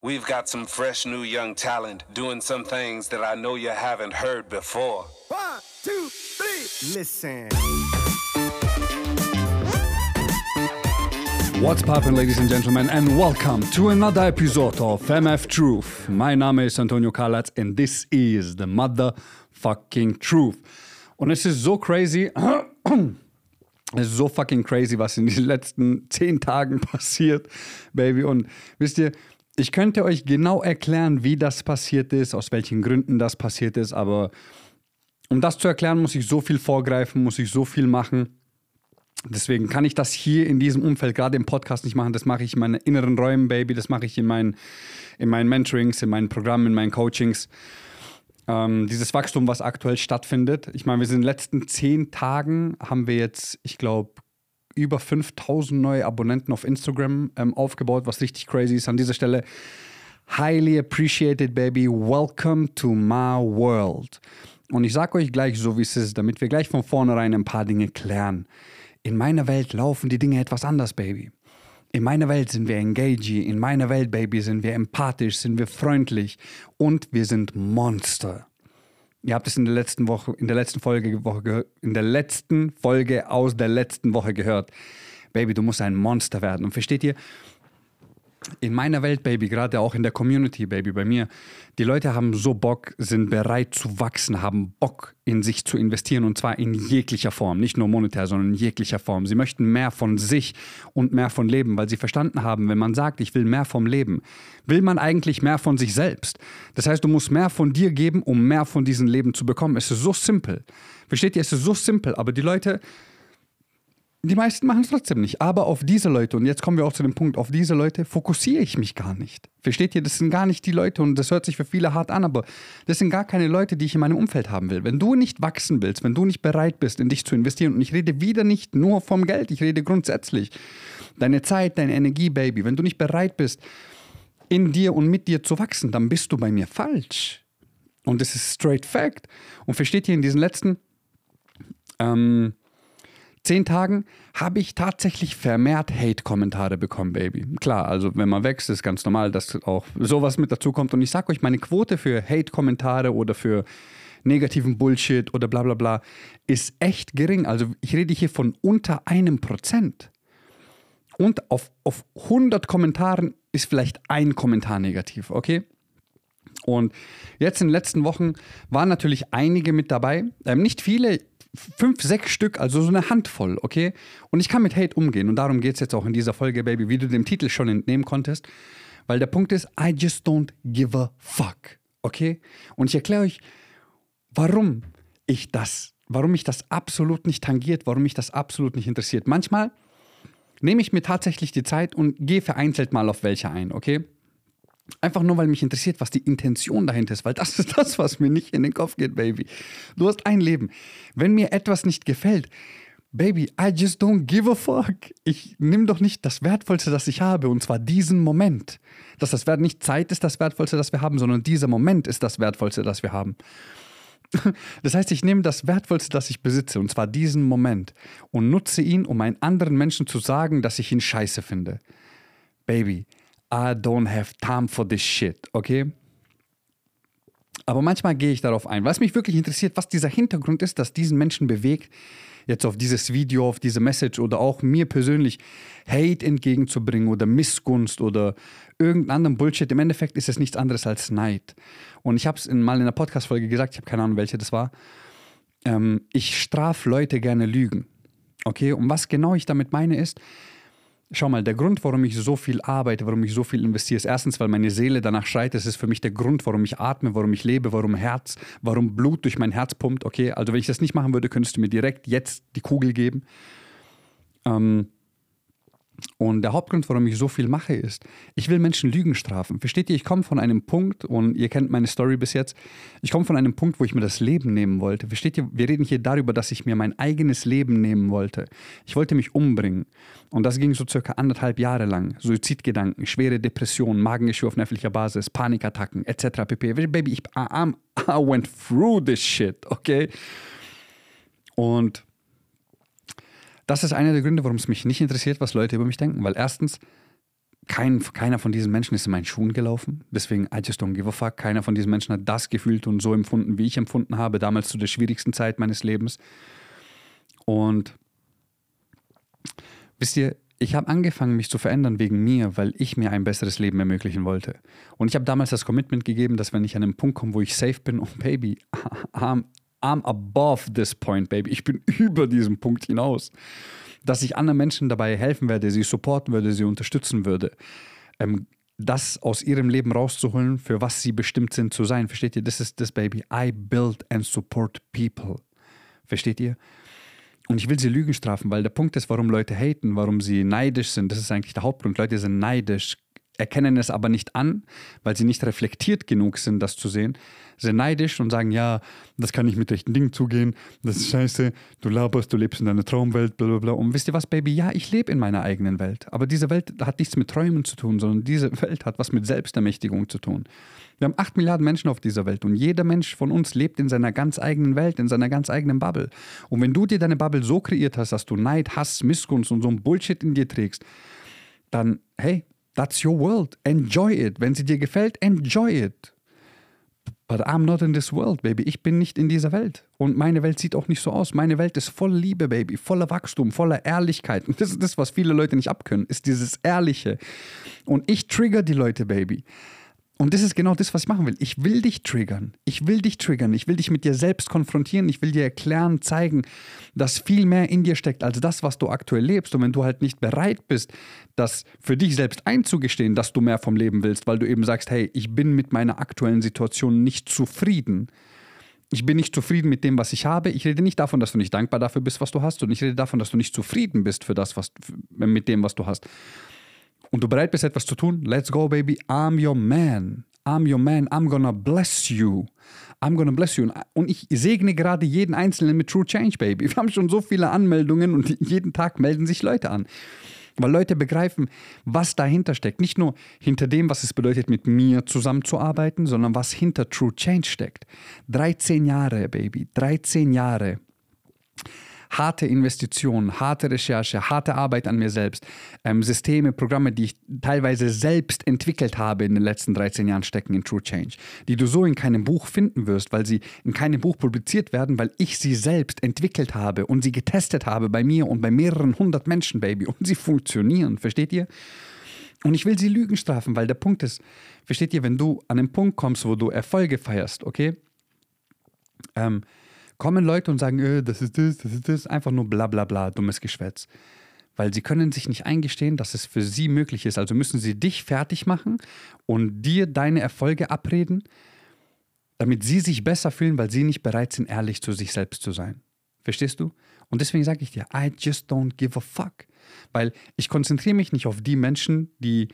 We've got some fresh new young talent doing some things that I know you haven't heard before. One, two, three. Listen. What's poppin', ladies and gentlemen, and welcome to another episode of MF Truth. My Name is Antonio Kalatz and this is the motherfucking truth. Und es ist so crazy, es ist so fucking crazy, was in den letzten mm, zehn Tagen passiert, Baby. Und wisst ihr, ich könnte euch genau erklären, wie das passiert ist, aus welchen Gründen das passiert ist, aber um das zu erklären, muss ich so viel vorgreifen, muss ich so viel machen. Deswegen kann ich das hier in diesem Umfeld, gerade im Podcast, nicht machen. Das mache ich in meinen inneren Räumen, Baby. Das mache ich in meinen, in meinen Mentorings, in meinen Programmen, in meinen Coachings. Ähm, dieses Wachstum, was aktuell stattfindet. Ich meine, wir sind in den letzten zehn Tagen, haben wir jetzt, ich glaube, über 5000 neue Abonnenten auf Instagram ähm, aufgebaut, was richtig crazy ist. An dieser Stelle, highly appreciated, baby. Welcome to my world. Und ich sage euch gleich so, wie es ist, damit wir gleich von vornherein ein paar Dinge klären. In meiner Welt laufen die Dinge etwas anders, Baby. In meiner Welt sind wir engaging, in meiner Welt, Baby, sind wir empathisch, sind wir freundlich und wir sind Monster. Ihr habt es in der letzten Woche, in der letzten Folge, Woche in der letzten Folge aus der letzten Woche gehört. Baby, du musst ein Monster werden. Und versteht ihr, in meiner Welt, Baby, gerade auch in der Community, Baby, bei mir, die Leute haben so Bock, sind bereit zu wachsen, haben Bock in sich zu investieren und zwar in jeglicher Form, nicht nur monetär, sondern in jeglicher Form. Sie möchten mehr von sich und mehr von Leben, weil sie verstanden haben, wenn man sagt, ich will mehr vom Leben, will man eigentlich mehr von sich selbst. Das heißt, du musst mehr von dir geben, um mehr von diesem Leben zu bekommen. Es ist so simpel. Versteht ihr? Es ist so simpel, aber die Leute die meisten machen es trotzdem nicht. Aber auf diese Leute, und jetzt kommen wir auch zu dem Punkt, auf diese Leute fokussiere ich mich gar nicht. Versteht ihr? Das sind gar nicht die Leute, und das hört sich für viele hart an, aber das sind gar keine Leute, die ich in meinem Umfeld haben will. Wenn du nicht wachsen willst, wenn du nicht bereit bist, in dich zu investieren, und ich rede wieder nicht nur vom Geld, ich rede grundsätzlich. Deine Zeit, deine Energie, Baby, wenn du nicht bereit bist, in dir und mit dir zu wachsen, dann bist du bei mir falsch. Und das ist straight fact. Und versteht ihr, in diesen letzten ähm, zehn Tagen habe ich tatsächlich vermehrt Hate-Kommentare bekommen, Baby. Klar, also wenn man wächst, ist ganz normal, dass auch sowas mit dazu kommt. Und ich sage euch, meine Quote für Hate-Kommentare oder für negativen Bullshit oder bla bla bla ist echt gering. Also ich rede hier von unter einem Prozent. Und auf, auf 100 Kommentaren ist vielleicht ein Kommentar negativ, okay? Und jetzt in den letzten Wochen waren natürlich einige mit dabei. Ähm, nicht viele, fünf, sechs Stück, also so eine Handvoll, okay? Und ich kann mit Hate umgehen und darum geht es jetzt auch in dieser Folge, Baby, wie du dem Titel schon entnehmen konntest. Weil der Punkt ist, I just don't give a fuck, okay? Und ich erkläre euch, warum ich das, warum mich das absolut nicht tangiert, warum mich das absolut nicht interessiert. Manchmal nehme ich mir tatsächlich die Zeit und gehe vereinzelt mal auf welche ein, okay? Einfach nur, weil mich interessiert, was die Intention dahinter ist, weil das ist das, was mir nicht in den Kopf geht, Baby. Du hast ein Leben. Wenn mir etwas nicht gefällt, Baby, I just don't give a fuck. Ich nehme doch nicht das Wertvollste, das ich habe, und zwar diesen Moment. Dass das Wert nicht Zeit ist das Wertvollste, das wir haben, sondern dieser Moment ist das Wertvollste, das wir haben. Das heißt, ich nehme das Wertvollste, das ich besitze, und zwar diesen Moment, und nutze ihn, um einen anderen Menschen zu sagen, dass ich ihn scheiße finde. Baby, I don't have time for this shit, okay? Aber manchmal gehe ich darauf ein, was mich wirklich interessiert, was dieser Hintergrund ist, dass diesen Menschen bewegt, jetzt auf dieses Video, auf diese Message oder auch mir persönlich Hate entgegenzubringen oder Missgunst oder irgendeinen anderen Bullshit. Im Endeffekt ist es nichts anderes als Neid. Und ich habe es mal in einer Podcast-Folge gesagt, ich habe keine Ahnung, welche das war. Ähm, ich strafe Leute gerne Lügen. Okay, und was genau ich damit meine ist, Schau mal, der Grund, warum ich so viel arbeite, warum ich so viel investiere, ist erstens, weil meine Seele danach schreit. Das ist für mich der Grund, warum ich atme, warum ich lebe, warum Herz, warum Blut durch mein Herz pumpt. Okay, also wenn ich das nicht machen würde, könntest du mir direkt jetzt die Kugel geben. Ähm, und der Hauptgrund, warum ich so viel mache, ist, ich will Menschen Lügen strafen. Versteht ihr, ich komme von einem Punkt, und ihr kennt meine Story bis jetzt, ich komme von einem Punkt, wo ich mir das Leben nehmen wollte. Versteht ihr, wir reden hier darüber, dass ich mir mein eigenes Leben nehmen wollte. Ich wollte mich umbringen. Und das ging so circa anderthalb Jahre lang. Suizidgedanken, schwere Depressionen, Magengeschwür auf nervlicher Basis, Panikattacken, etc. pp. Baby, ich I, I went through this shit, okay? Und das ist einer der Gründe, warum es mich nicht interessiert, was Leute über mich denken. Weil erstens, kein, keiner von diesen Menschen ist in meinen Schuhen gelaufen. Deswegen, I just don't give a fuck. Keiner von diesen Menschen hat das gefühlt und so empfunden, wie ich empfunden habe, damals zu der schwierigsten Zeit meines Lebens. Und wisst ihr, ich habe angefangen, mich zu verändern wegen mir, weil ich mir ein besseres Leben ermöglichen wollte. Und ich habe damals das Commitment gegeben, dass wenn ich an einen Punkt komme, wo ich safe bin, und Baby, I'm, I'm above this point, Baby. Ich bin über diesem Punkt hinaus. Dass ich anderen Menschen dabei helfen werde, sie supporten würde, sie unterstützen würde. Ähm, das aus ihrem Leben rauszuholen, für was sie bestimmt sind zu sein. Versteht ihr? Das ist das, Baby. I build and support people. Versteht ihr? Und ich will sie Lügen strafen, weil der Punkt ist, warum Leute haten, warum sie neidisch sind. Das ist eigentlich der Hauptpunkt. Leute sind neidisch, erkennen es aber nicht an, weil sie nicht reflektiert genug sind, das zu sehen. Sind neidisch und sagen, ja, das kann nicht mit rechten Dingen zugehen, das ist scheiße, du laberst, du lebst in deiner Traumwelt, bla bla bla. Und wisst ihr was, Baby? Ja, ich lebe in meiner eigenen Welt. Aber diese Welt hat nichts mit Träumen zu tun, sondern diese Welt hat was mit Selbstermächtigung zu tun. Wir haben acht Milliarden Menschen auf dieser Welt und jeder Mensch von uns lebt in seiner ganz eigenen Welt, in seiner ganz eigenen Bubble. Und wenn du dir deine Bubble so kreiert hast, dass du Neid, Hass, Missgunst und so ein Bullshit in dir trägst, dann, hey, that's your world. Enjoy it. Wenn sie dir gefällt, enjoy it. But I'm not in this world, baby. Ich bin nicht in dieser Welt. Und meine Welt sieht auch nicht so aus. Meine Welt ist voller Liebe, baby. Voller Wachstum, voller Ehrlichkeit. Und das ist das, was viele Leute nicht abkönnen, ist dieses Ehrliche. Und ich trigger die Leute, baby. Und das ist genau das, was ich machen will. Ich will dich triggern. Ich will dich triggern. Ich will dich mit dir selbst konfrontieren. Ich will dir erklären, zeigen, dass viel mehr in dir steckt als das, was du aktuell lebst. Und wenn du halt nicht bereit bist, das für dich selbst einzugestehen, dass du mehr vom Leben willst, weil du eben sagst, hey, ich bin mit meiner aktuellen Situation nicht zufrieden. Ich bin nicht zufrieden mit dem, was ich habe. Ich rede nicht davon, dass du nicht dankbar dafür bist, was du hast. Und ich rede davon, dass du nicht zufrieden bist für das, was, mit dem, was du hast und du bereit bist, etwas zu tun, let's go, baby. I'm your man. I'm your man. I'm gonna bless you. I'm gonna bless you. Und ich segne gerade jeden Einzelnen mit True Change, baby. Wir haben schon so viele Anmeldungen und jeden Tag melden sich Leute an. Weil Leute begreifen, was dahinter steckt. Nicht nur hinter dem, was es bedeutet, mit mir zusammenzuarbeiten, sondern was hinter True Change steckt. 13 Jahre, Baby. 13 Jahre harte Investitionen, harte Recherche, harte Arbeit an mir selbst, ähm, Systeme, Programme, die ich teilweise selbst entwickelt habe in den letzten 13 Jahren stecken in True Change, die du so in keinem Buch finden wirst, weil sie in keinem Buch publiziert werden, weil ich sie selbst entwickelt habe und sie getestet habe bei mir und bei mehreren hundert Menschen, Baby, und sie funktionieren, versteht ihr? Und ich will sie Lügen strafen, weil der Punkt ist, versteht ihr, wenn du an einen Punkt kommst, wo du Erfolge feierst, okay? Ähm, kommen Leute und sagen, äh, das ist das, das ist das, einfach nur bla bla bla, dummes Geschwätz. Weil sie können sich nicht eingestehen, dass es für sie möglich ist. Also müssen sie dich fertig machen und dir deine Erfolge abreden, damit sie sich besser fühlen, weil sie nicht bereit sind, ehrlich zu sich selbst zu sein. Verstehst du? Und deswegen sage ich dir, I just don't give a fuck. Weil ich konzentriere mich nicht auf die Menschen, die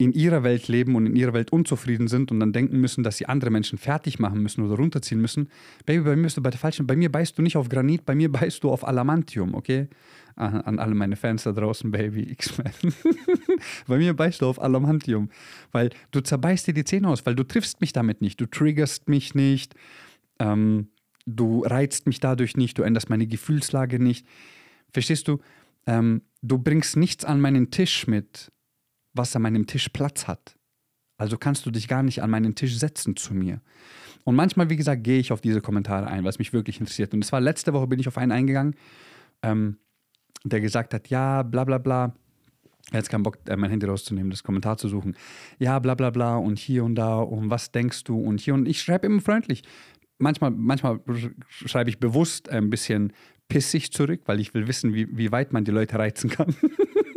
in ihrer Welt leben und in ihrer Welt unzufrieden sind und dann denken müssen, dass sie andere Menschen fertig machen müssen oder runterziehen müssen. Baby, bei mir bist du bei der falschen, bei mir beißt du nicht auf Granit, bei mir beißt du auf Alamantium, okay? An, an alle meine Fans da draußen, Baby, X-Men. bei mir beißt du auf Alamantium, weil du zerbeißt dir die Zähne aus, weil du triffst mich damit nicht, du triggerst mich nicht, ähm, du reizt mich dadurch nicht, du änderst meine Gefühlslage nicht. Verstehst du? Ähm, du bringst nichts an meinen Tisch mit, was an meinem Tisch Platz hat. Also kannst du dich gar nicht an meinen Tisch setzen zu mir. Und manchmal, wie gesagt, gehe ich auf diese Kommentare ein, was mich wirklich interessiert. Und es war letzte Woche, bin ich auf einen eingegangen, ähm, der gesagt hat, ja, bla bla bla. Er hat keinen Bock, äh, mein Handy rauszunehmen, das Kommentar zu suchen. Ja, bla bla bla und hier und da und was denkst du und hier und ich schreibe immer freundlich. Manchmal, manchmal schreibe ich bewusst ein bisschen pissig zurück, weil ich will wissen, wie, wie weit man die Leute reizen kann.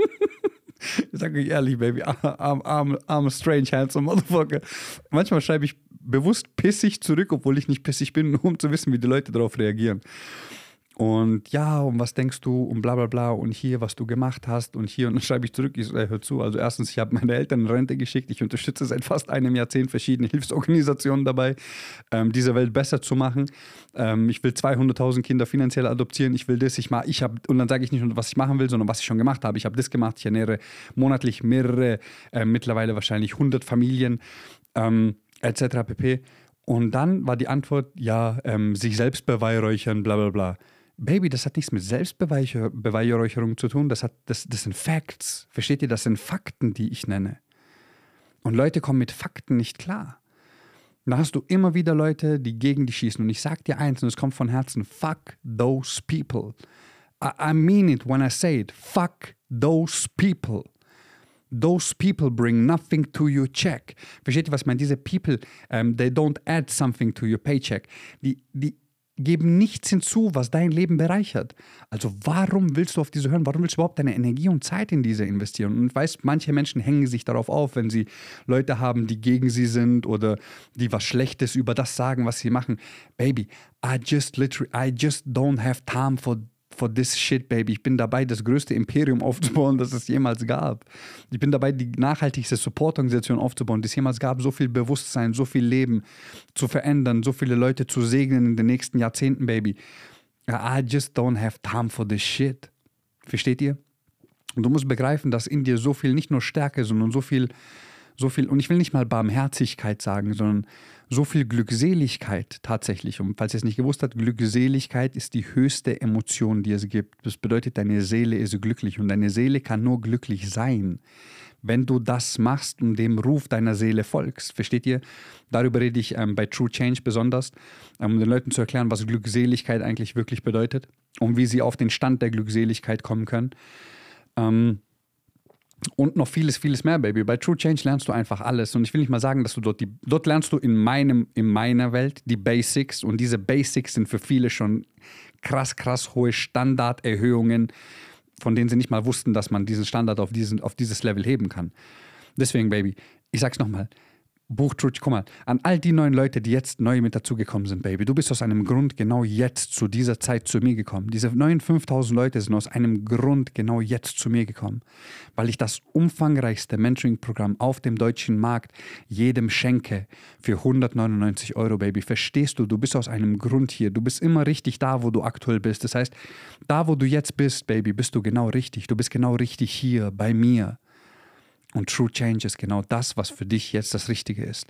Ich sage euch ehrlich, Baby, I'm, I'm, I'm a strange, handsome motherfucker. Manchmal schreibe ich bewusst pissig zurück, obwohl ich nicht pissig bin, um zu wissen, wie die Leute darauf reagieren. Und ja, und was denkst du und bla bla bla und hier, was du gemacht hast und hier und dann schreibe ich zurück, ich so, hör zu, also erstens, ich habe meine Eltern in Rente geschickt, ich unterstütze seit fast einem Jahrzehnt verschiedene Hilfsorganisationen dabei, ähm, diese Welt besser zu machen. Ähm, ich will 200.000 Kinder finanziell adoptieren, ich will das, ich mache, ich habe, und dann sage ich nicht nur, was ich machen will, sondern was ich schon gemacht habe. Ich habe das gemacht, ich ernähre monatlich mehrere, äh, mittlerweile wahrscheinlich 100 Familien, ähm, etc. pp. Und dann war die Antwort, ja, ähm, sich selbst beweihräuchern, bla bla bla. Baby, das hat nichts mit Selbstbeweihräucherung zu tun. Das, hat, das, das sind Facts. Versteht ihr? Das sind Fakten, die ich nenne. Und Leute kommen mit Fakten nicht klar. Da hast du immer wieder Leute, die gegen dich schießen. Und ich sag dir eins, und es kommt von Herzen: Fuck those people. I, I mean it when I say it. Fuck those people. Those people bring nothing to your check. Versteht ihr, was ich meine? Diese people, um, they don't add something to your paycheck. Die, die geben nichts hinzu, was dein Leben bereichert. Also warum willst du auf diese hören? Warum willst du überhaupt deine Energie und Zeit in diese investieren? Und ich weiß, manche Menschen hängen sich darauf auf, wenn sie Leute haben, die gegen sie sind oder die was Schlechtes über das sagen, was sie machen. Baby, I just literally, I just don't have time for for this shit, baby. Ich bin dabei, das größte Imperium aufzubauen, das es jemals gab. Ich bin dabei, die nachhaltigste Supportorganisation aufzubauen, die es jemals gab. So viel Bewusstsein, so viel Leben zu verändern, so viele Leute zu segnen in den nächsten Jahrzehnten, baby. I just don't have time for this shit. Versteht ihr? Und du musst begreifen, dass in dir so viel, nicht nur Stärke, sondern so viel, so viel, und ich will nicht mal Barmherzigkeit sagen, sondern so viel Glückseligkeit tatsächlich. Und falls ihr es nicht gewusst habt, Glückseligkeit ist die höchste Emotion, die es gibt. Das bedeutet, deine Seele ist glücklich und deine Seele kann nur glücklich sein, wenn du das machst und dem Ruf deiner Seele folgst. Versteht ihr? Darüber rede ich ähm, bei True Change besonders, ähm, um den Leuten zu erklären, was Glückseligkeit eigentlich wirklich bedeutet und wie sie auf den Stand der Glückseligkeit kommen können. Ähm, und noch vieles, vieles mehr, Baby. Bei True Change lernst du einfach alles. Und ich will nicht mal sagen, dass du dort die, dort lernst du in meinem, in meiner Welt die Basics. Und diese Basics sind für viele schon krass, krass hohe Standarderhöhungen, von denen sie nicht mal wussten, dass man diesen Standard auf, diesen, auf dieses Level heben kann. Deswegen, Baby, ich sag's nochmal, Buchtruth, guck mal, an all die neuen Leute, die jetzt neu mit dazugekommen sind, Baby, du bist aus einem Grund genau jetzt zu dieser Zeit zu mir gekommen. Diese neuen 5000 Leute sind aus einem Grund genau jetzt zu mir gekommen, weil ich das umfangreichste Mentoring-Programm auf dem deutschen Markt jedem schenke für 199 Euro, Baby. Verstehst du, du bist aus einem Grund hier. Du bist immer richtig da, wo du aktuell bist. Das heißt, da, wo du jetzt bist, Baby, bist du genau richtig. Du bist genau richtig hier bei mir. Und True Change ist genau das, was für dich jetzt das Richtige ist.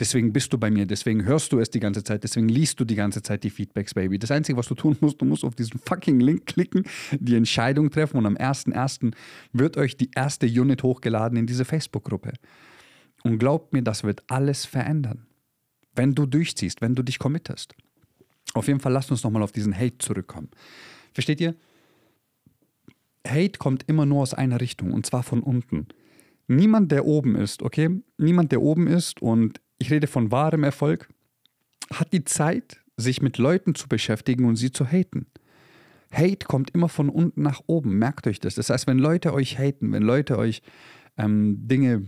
Deswegen bist du bei mir, deswegen hörst du es die ganze Zeit, deswegen liest du die ganze Zeit die Feedbacks, Baby. Das Einzige, was du tun musst, du musst auf diesen fucking Link klicken, die Entscheidung treffen und am 1.1. wird euch die erste Unit hochgeladen in diese Facebook-Gruppe. Und glaubt mir, das wird alles verändern. Wenn du durchziehst, wenn du dich committest. Auf jeden Fall lasst uns nochmal auf diesen Hate zurückkommen. Versteht ihr? Hate kommt immer nur aus einer Richtung und zwar von unten niemand, der oben ist, okay? Niemand, der oben ist und ich rede von wahrem Erfolg, hat die Zeit, sich mit Leuten zu beschäftigen und sie zu haten. Hate kommt immer von unten nach oben, merkt euch das. Das heißt, wenn Leute euch haten, wenn Leute euch ähm, Dinge,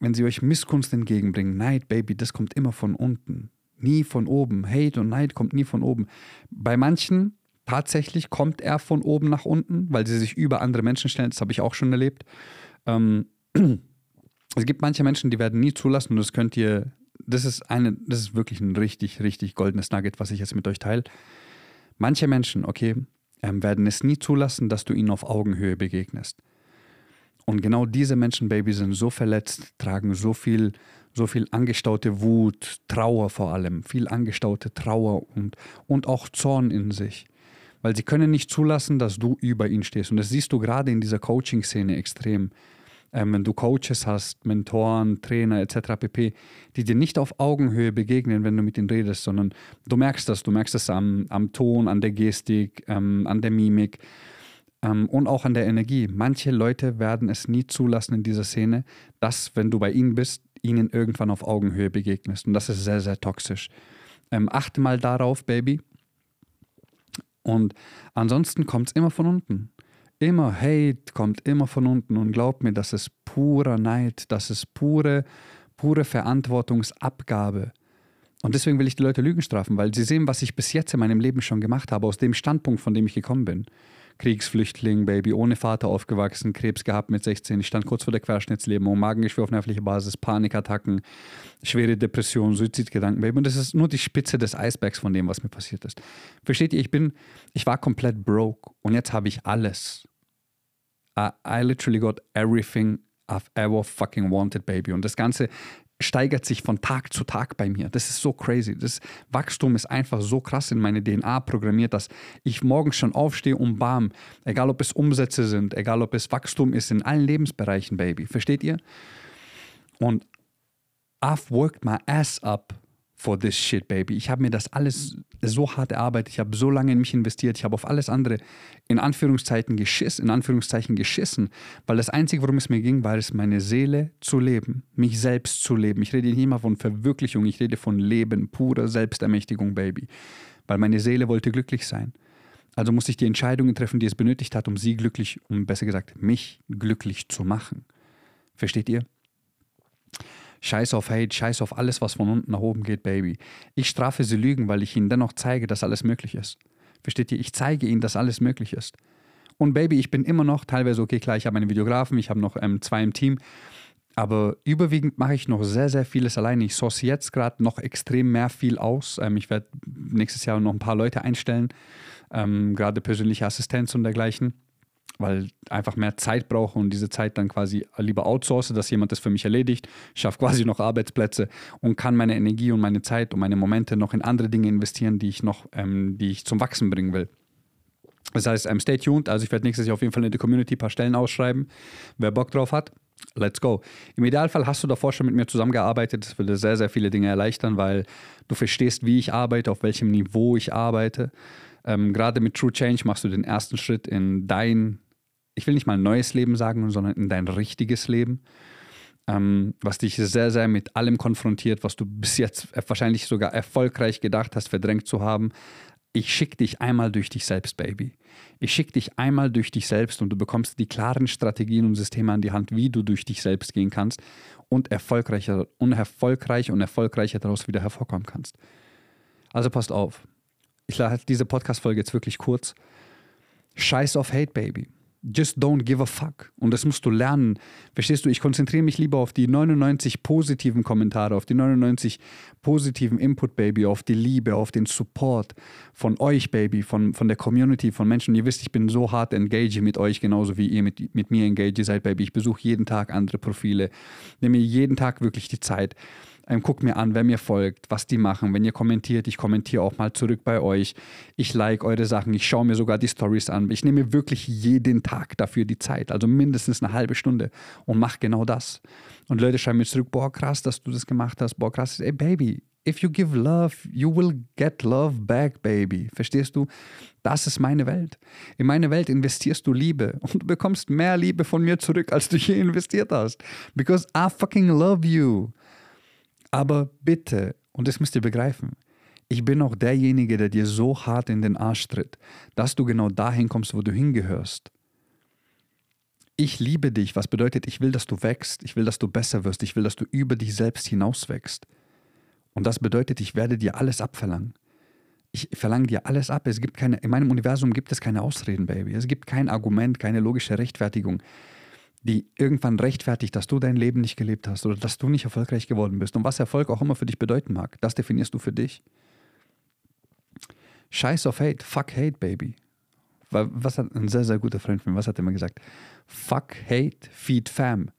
wenn sie euch Misskunst entgegenbringen, Neid, Baby, das kommt immer von unten. Nie von oben. Hate und Neid kommt nie von oben. Bei manchen tatsächlich kommt er von oben nach unten, weil sie sich über andere Menschen stellen. Das habe ich auch schon erlebt. Ähm, es gibt manche Menschen, die werden nie zulassen und das könnt ihr, das ist eine, das ist wirklich ein richtig, richtig goldenes Nugget, was ich jetzt mit euch teile. Manche Menschen, okay, ähm, werden es nie zulassen, dass du ihnen auf Augenhöhe begegnest. Und genau diese Menschen, Baby, sind so verletzt, tragen so viel, so viel angestaute Wut, Trauer vor allem, viel angestaute Trauer und, und auch Zorn in sich. Weil sie können nicht zulassen, dass du über ihnen stehst. Und das siehst du gerade in dieser Coaching-Szene extrem ähm, wenn du Coaches hast, Mentoren, Trainer etc. pp., die dir nicht auf Augenhöhe begegnen, wenn du mit ihnen redest, sondern du merkst das, du merkst es am, am Ton, an der Gestik, ähm, an der Mimik ähm, und auch an der Energie. Manche Leute werden es nie zulassen in dieser Szene, dass, wenn du bei ihnen bist, ihnen irgendwann auf Augenhöhe begegnest. Und das ist sehr, sehr toxisch. Ähm, achte mal darauf, Baby. Und ansonsten kommt es immer von unten. Immer Hate kommt immer von unten und glaubt mir, das ist purer Neid, das ist pure, pure Verantwortungsabgabe. Und deswegen will ich die Leute Lügen strafen, weil sie sehen, was ich bis jetzt in meinem Leben schon gemacht habe, aus dem Standpunkt, von dem ich gekommen bin. Kriegsflüchtling, Baby, ohne Vater aufgewachsen, Krebs gehabt mit 16, ich stand kurz vor der Querschnittslähmung, Magengeschwür auf nervlicher Basis, Panikattacken, schwere Depression, Suizidgedanken, Baby. Und das ist nur die Spitze des Eisbergs von dem, was mir passiert ist. Versteht ihr, ich bin, ich war komplett broke und jetzt habe ich alles. I, I literally got everything I've ever fucking wanted, Baby. Und das Ganze steigert sich von Tag zu Tag bei mir. Das ist so crazy. Das Wachstum ist einfach so krass in meine DNA programmiert, dass ich morgens schon aufstehe und bam, egal ob es Umsätze sind, egal ob es Wachstum ist, in allen Lebensbereichen, Baby. Versteht ihr? Und I've worked my ass up for this shit, baby. Ich habe mir das alles so hart erarbeitet. Ich habe so lange in mich investiert. Ich habe auf alles andere in Anführungszeichen geschissen, in Anführungszeichen geschissen, weil das Einzige, worum es mir ging, war es, meine Seele zu leben, mich selbst zu leben. Ich rede nicht immer von Verwirklichung, ich rede von Leben, pure Selbstermächtigung, baby. Weil meine Seele wollte glücklich sein. Also musste ich die Entscheidungen treffen, die es benötigt hat, um sie glücklich, um besser gesagt, mich glücklich zu machen. Versteht ihr? Scheiß auf Hate, scheiß auf alles, was von unten nach oben geht, Baby. Ich strafe sie Lügen, weil ich ihnen dennoch zeige, dass alles möglich ist. Versteht ihr? Ich zeige ihnen, dass alles möglich ist. Und Baby, ich bin immer noch teilweise, okay, klar, ich habe einen Videografen, ich habe noch ähm, zwei im Team, aber überwiegend mache ich noch sehr, sehr vieles alleine. Ich source jetzt gerade noch extrem mehr viel aus. Ähm, ich werde nächstes Jahr noch ein paar Leute einstellen, ähm, gerade persönliche Assistenz und dergleichen weil einfach mehr Zeit brauche und diese Zeit dann quasi lieber outsource, dass jemand das für mich erledigt, schaffe quasi noch Arbeitsplätze und kann meine Energie und meine Zeit und meine Momente noch in andere Dinge investieren, die ich noch, ähm, die ich zum Wachsen bringen will. Das heißt, ähm, stay tuned. Also ich werde nächstes Jahr auf jeden Fall in der Community ein paar Stellen ausschreiben. Wer Bock drauf hat, let's go. Im Idealfall hast du davor schon mit mir zusammengearbeitet. Das würde sehr, sehr viele Dinge erleichtern, weil du verstehst, wie ich arbeite, auf welchem Niveau ich arbeite. Ähm, gerade mit True Change machst du den ersten Schritt in dein ich will nicht mal neues Leben sagen, sondern in dein richtiges Leben, ähm, was dich sehr, sehr mit allem konfrontiert, was du bis jetzt wahrscheinlich sogar erfolgreich gedacht hast, verdrängt zu haben. Ich schicke dich einmal durch dich selbst, Baby. Ich schicke dich einmal durch dich selbst und du bekommst die klaren Strategien und Systeme an die Hand, wie du durch dich selbst gehen kannst und erfolgreicher und erfolgreich und erfolgreicher daraus wieder hervorkommen kannst. Also passt auf. Ich lasse diese Podcast-Folge jetzt wirklich kurz. Scheiß auf Hate, Baby. Just don't give a fuck. Und das musst du lernen. Verstehst du? Ich konzentriere mich lieber auf die 99 positiven Kommentare, auf die 99 positiven Input, Baby, auf die Liebe, auf den Support von euch, Baby, von, von der Community, von Menschen. Ihr wisst, ich bin so hart engage mit euch, genauso wie ihr mit, mit mir engage seid, Baby. Ich besuche jeden Tag andere Profile, nehme jeden Tag wirklich die Zeit ähm, guckt mir an, wer mir folgt, was die machen. Wenn ihr kommentiert, ich kommentiere auch mal zurück bei euch. Ich like eure Sachen, ich schaue mir sogar die Stories an. Ich nehme wirklich jeden Tag dafür die Zeit, also mindestens eine halbe Stunde und mache genau das. Und Leute schreiben mir zurück, boah, krass, dass du das gemacht hast, boah, krass. Ey, Baby, if you give love, you will get love back, baby. Verstehst du? Das ist meine Welt. In meine Welt investierst du Liebe und du bekommst mehr Liebe von mir zurück, als du je investiert hast. Because I fucking love you. Aber bitte, und das müsst ihr begreifen, ich bin auch derjenige, der dir so hart in den Arsch tritt, dass du genau dahin kommst, wo du hingehörst. Ich liebe dich, was bedeutet, ich will, dass du wächst, ich will, dass du besser wirst, ich will, dass du über dich selbst hinaus wächst. Und das bedeutet, ich werde dir alles abverlangen. Ich verlange dir alles ab. Es gibt keine, in meinem Universum gibt es keine Ausreden, Baby. Es gibt kein Argument, keine logische Rechtfertigung die irgendwann rechtfertigt, dass du dein Leben nicht gelebt hast oder dass du nicht erfolgreich geworden bist. Und was Erfolg auch immer für dich bedeuten mag, das definierst du für dich. Scheiß auf Hate, fuck Hate, Baby. Was hat ein sehr, sehr guter Freund von mir, was hat er immer gesagt? Fuck Hate, feed Fam.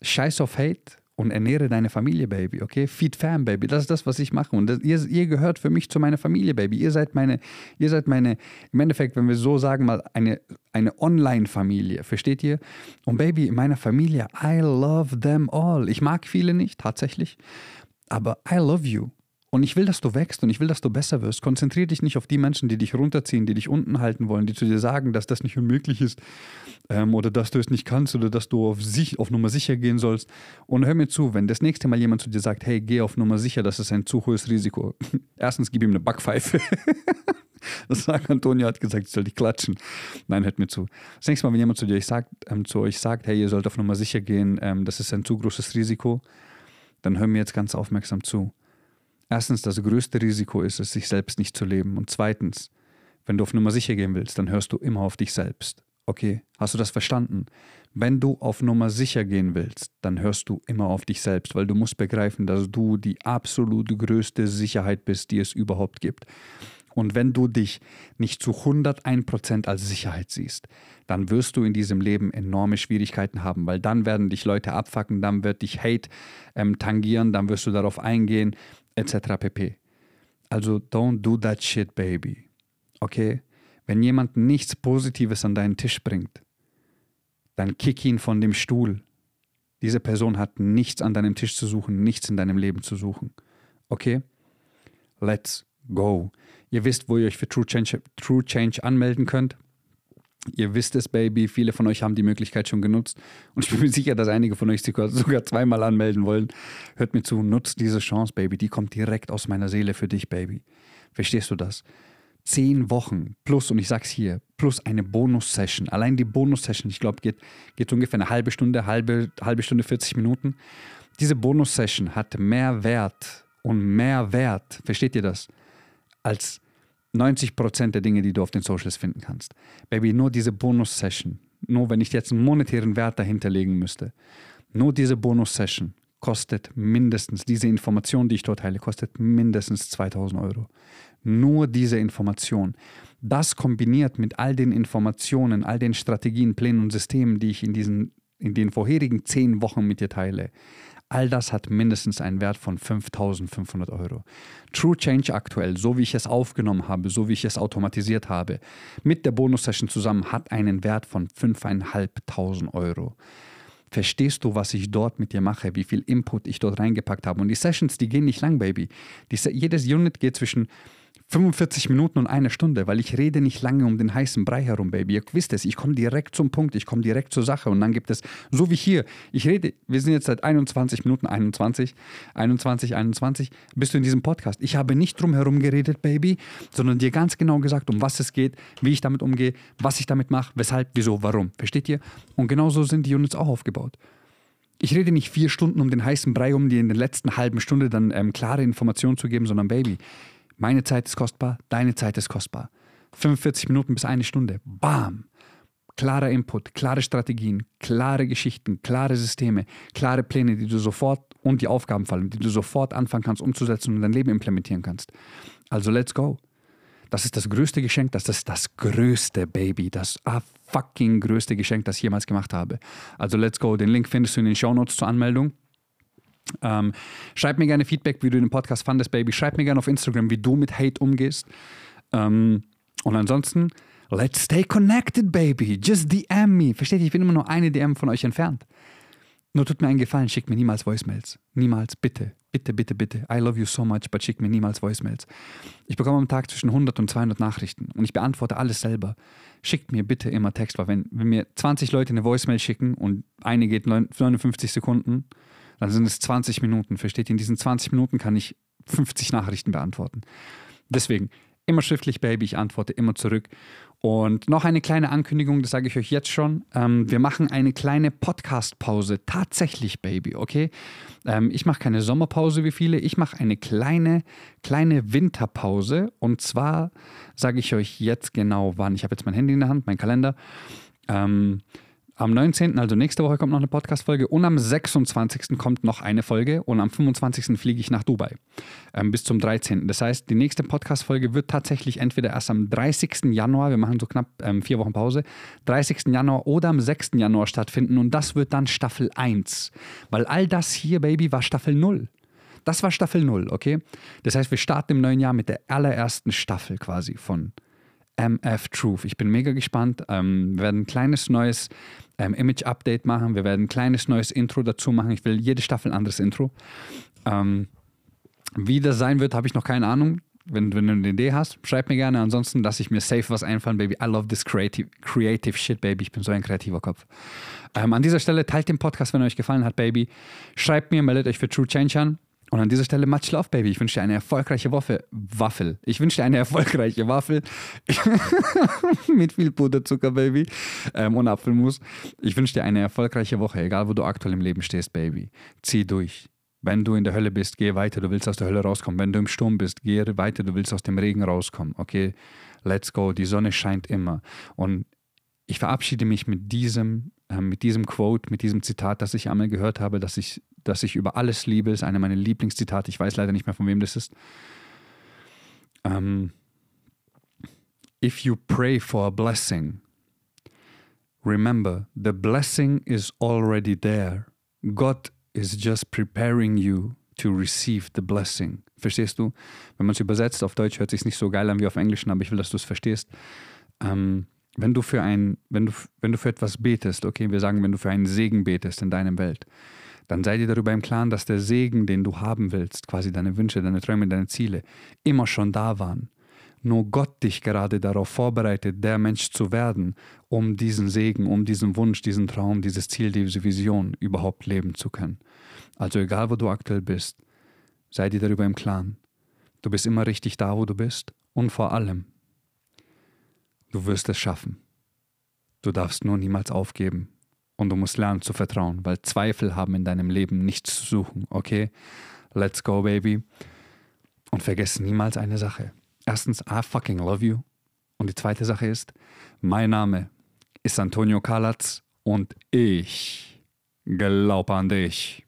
Scheiß auf Hate, und ernähre deine Familie, Baby, okay? Feed Fam, Baby. Das ist das, was ich mache. Und das, ihr, ihr gehört für mich zu meiner Familie, Baby. Ihr seid meine, ihr seid meine, im Endeffekt, wenn wir so sagen, mal eine, eine Online-Familie. Versteht ihr? Und Baby, in meiner Familie, I love them all. Ich mag viele nicht, tatsächlich. Aber I love you. Und ich will, dass du wächst und ich will, dass du besser wirst. Konzentriere dich nicht auf die Menschen, die dich runterziehen, die dich unten halten wollen, die zu dir sagen, dass das nicht unmöglich ist ähm, oder dass du es nicht kannst oder dass du auf, sich, auf Nummer sicher gehen sollst. Und hör mir zu, wenn das nächste Mal jemand zu dir sagt, hey, geh auf Nummer sicher, das ist ein zu hohes Risiko. Erstens gib ihm eine Backpfeife. Das sagt Antonio hat gesagt, ich soll dich klatschen. Nein, hört mir zu. Das nächste Mal, wenn jemand zu dir sagt, ähm, zu euch sagt, hey, ihr sollt auf Nummer sicher gehen, ähm, das ist ein zu großes Risiko, dann hör mir jetzt ganz aufmerksam zu. Erstens, das größte Risiko ist es, sich selbst nicht zu leben. Und zweitens, wenn du auf Nummer sicher gehen willst, dann hörst du immer auf dich selbst. Okay, hast du das verstanden? Wenn du auf Nummer sicher gehen willst, dann hörst du immer auf dich selbst, weil du musst begreifen, dass du die absolut größte Sicherheit bist, die es überhaupt gibt. Und wenn du dich nicht zu 101% als Sicherheit siehst, dann wirst du in diesem Leben enorme Schwierigkeiten haben, weil dann werden dich Leute abfacken, dann wird dich Hate ähm, tangieren, dann wirst du darauf eingehen, etc. pp. Also don't do that shit, baby. Okay? Wenn jemand nichts Positives an deinen Tisch bringt, dann kick ihn von dem Stuhl. Diese Person hat nichts an deinem Tisch zu suchen, nichts in deinem Leben zu suchen. Okay? Let's go. Ihr wisst, wo ihr euch für True Change, True Change anmelden könnt. Ihr wisst es, Baby. Viele von euch haben die Möglichkeit schon genutzt. Und ich bin mir sicher, dass einige von euch sogar zweimal anmelden wollen. Hört mir zu, nutzt diese Chance, Baby. Die kommt direkt aus meiner Seele für dich, Baby. Verstehst du das? Zehn Wochen plus, und ich sag's hier, plus eine Bonus-Session. Allein die Bonus-Session, ich glaube, geht, geht ungefähr eine halbe Stunde, halbe, halbe Stunde, 40 Minuten. Diese Bonus-Session hat mehr Wert und mehr Wert, versteht ihr das, als 90% der Dinge, die du auf den Socials finden kannst. Baby, nur diese Bonus-Session, nur wenn ich jetzt einen monetären Wert dahinter legen müsste, nur diese Bonus-Session kostet mindestens, diese Information, die ich dort teile, kostet mindestens 2000 Euro. Nur diese Information. Das kombiniert mit all den Informationen, all den Strategien, Plänen und Systemen, die ich in, diesen, in den vorherigen zehn Wochen mit dir teile, All das hat mindestens einen Wert von 5500 Euro. True Change aktuell, so wie ich es aufgenommen habe, so wie ich es automatisiert habe, mit der Bonus-Session zusammen, hat einen Wert von 5500 Euro. Verstehst du, was ich dort mit dir mache, wie viel Input ich dort reingepackt habe? Und die Sessions, die gehen nicht lang, Baby. Die, jedes Unit geht zwischen 45 Minuten und eine Stunde, weil ich rede nicht lange um den heißen Brei herum, Baby. Ihr wisst es, ich komme direkt zum Punkt, ich komme direkt zur Sache und dann gibt es, so wie hier, ich rede, wir sind jetzt seit 21 Minuten, 21, 21, 21, bist du in diesem Podcast. Ich habe nicht drum herum geredet, Baby, sondern dir ganz genau gesagt, um was es geht, wie ich damit umgehe, was ich damit mache, weshalb, wieso, warum. Versteht ihr? Und genauso sind die Units auch aufgebaut. Ich rede nicht vier Stunden um den heißen Brei, um dir in der letzten halben Stunde dann ähm, klare Informationen zu geben, sondern Baby, meine Zeit ist kostbar, deine Zeit ist kostbar. 45 Minuten bis eine Stunde. Bam! Klarer Input, klare Strategien, klare Geschichten, klare Systeme, klare Pläne, die du sofort und die Aufgaben fallen, die du sofort anfangen kannst umzusetzen und dein Leben implementieren kannst. Also let's go. Das ist das größte Geschenk, das ist das größte Baby, das ah, fucking größte Geschenk, das ich jemals gemacht habe. Also let's go. Den Link findest du in den Show Notes zur Anmeldung. Ähm, schreib mir gerne Feedback, wie du den Podcast fandest, Baby. Schreib mir gerne auf Instagram, wie du mit Hate umgehst. Ähm, und ansonsten, let's stay connected, Baby. Just DM me. Versteht ihr? Ich bin immer nur eine DM von euch entfernt. Nur tut mir einen Gefallen, schickt mir niemals Voicemails. Niemals, bitte. Bitte, bitte, bitte. I love you so much, but schickt mir niemals Voicemails. Ich bekomme am Tag zwischen 100 und 200 Nachrichten und ich beantworte alles selber. Schickt mir bitte immer Text, weil wenn, wenn mir 20 Leute eine Voicemail schicken und eine geht 59 Sekunden, dann sind es 20 Minuten. Versteht ihr? In diesen 20 Minuten kann ich 50 Nachrichten beantworten. Deswegen immer schriftlich, Baby. Ich antworte immer zurück. Und noch eine kleine Ankündigung, das sage ich euch jetzt schon. Ähm, wir machen eine kleine Podcast-Pause. Tatsächlich, Baby, okay? Ähm, ich mache keine Sommerpause wie viele. Ich mache eine kleine, kleine Winterpause. Und zwar sage ich euch jetzt genau wann. Ich habe jetzt mein Handy in der Hand, mein Kalender. Ähm, am 19., also nächste Woche, kommt noch eine Podcast-Folge und am 26. kommt noch eine Folge und am 25. fliege ich nach Dubai ähm, bis zum 13. Das heißt, die nächste Podcast-Folge wird tatsächlich entweder erst am 30. Januar, wir machen so knapp ähm, vier Wochen Pause, 30. Januar oder am 6. Januar stattfinden und das wird dann Staffel 1. Weil all das hier, Baby, war Staffel 0. Das war Staffel 0, okay? Das heißt, wir starten im neuen Jahr mit der allerersten Staffel quasi von MF Truth. Ich bin mega gespannt. Ähm, wir werden ein kleines neues ähm, Image-Update machen. Wir werden ein kleines neues Intro dazu machen. Ich will jede Staffel ein anderes Intro. Ähm, wie das sein wird, habe ich noch keine Ahnung. Wenn, wenn, du eine Idee hast, schreib mir gerne. Ansonsten lasse ich mir safe was einfallen, Baby. I love this creative, creative shit, Baby. Ich bin so ein kreativer Kopf. Ähm, an dieser Stelle teilt den Podcast, wenn er euch gefallen hat, Baby. Schreibt mir, meldet euch für True Change an. Und an dieser Stelle much love, Baby. Ich wünsche dir eine erfolgreiche Woche. Waffel. Ich wünsche dir eine erfolgreiche Waffel mit viel Puderzucker, Baby, ähm, und Apfelmus. Ich wünsche dir eine erfolgreiche Woche, egal wo du aktuell im Leben stehst, Baby. Zieh durch. Wenn du in der Hölle bist, geh weiter, du willst aus der Hölle rauskommen. Wenn du im Sturm bist, geh weiter, du willst aus dem Regen rauskommen. Okay, let's go. Die Sonne scheint immer. Und ich verabschiede mich mit diesem, äh, mit diesem Quote, mit diesem Zitat, das ich einmal gehört habe, dass ich das ich über alles liebe, ist eine meiner Lieblingszitate. Ich weiß leider nicht mehr, von wem das ist. Ähm, if you pray for a blessing, remember the blessing is already there. God is just preparing you to receive the blessing. Verstehst du? Wenn man es übersetzt auf Deutsch, hört es sich nicht so geil an wie auf Englisch, aber ich will, dass du es verstehst. Ähm, wenn du für ein, wenn du, wenn du für etwas betest, okay, wir sagen, wenn du für einen Segen betest in deinem Welt, dann sei dir darüber im Klaren, dass der Segen, den du haben willst, quasi deine Wünsche, deine Träume, deine Ziele, immer schon da waren. Nur Gott dich gerade darauf vorbereitet, der Mensch zu werden, um diesen Segen, um diesen Wunsch, diesen Traum, dieses Ziel, diese Vision überhaupt leben zu können. Also egal, wo du aktuell bist, sei dir darüber im Klaren. Du bist immer richtig da, wo du bist und vor allem, du wirst es schaffen. Du darfst nur niemals aufgeben und du musst lernen zu vertrauen, weil Zweifel haben in deinem Leben nichts zu suchen, okay? Let's go, baby. Und vergesse niemals eine Sache. Erstens, I fucking love you. Und die zweite Sache ist, mein Name ist Antonio Kalatz und ich glaube an dich.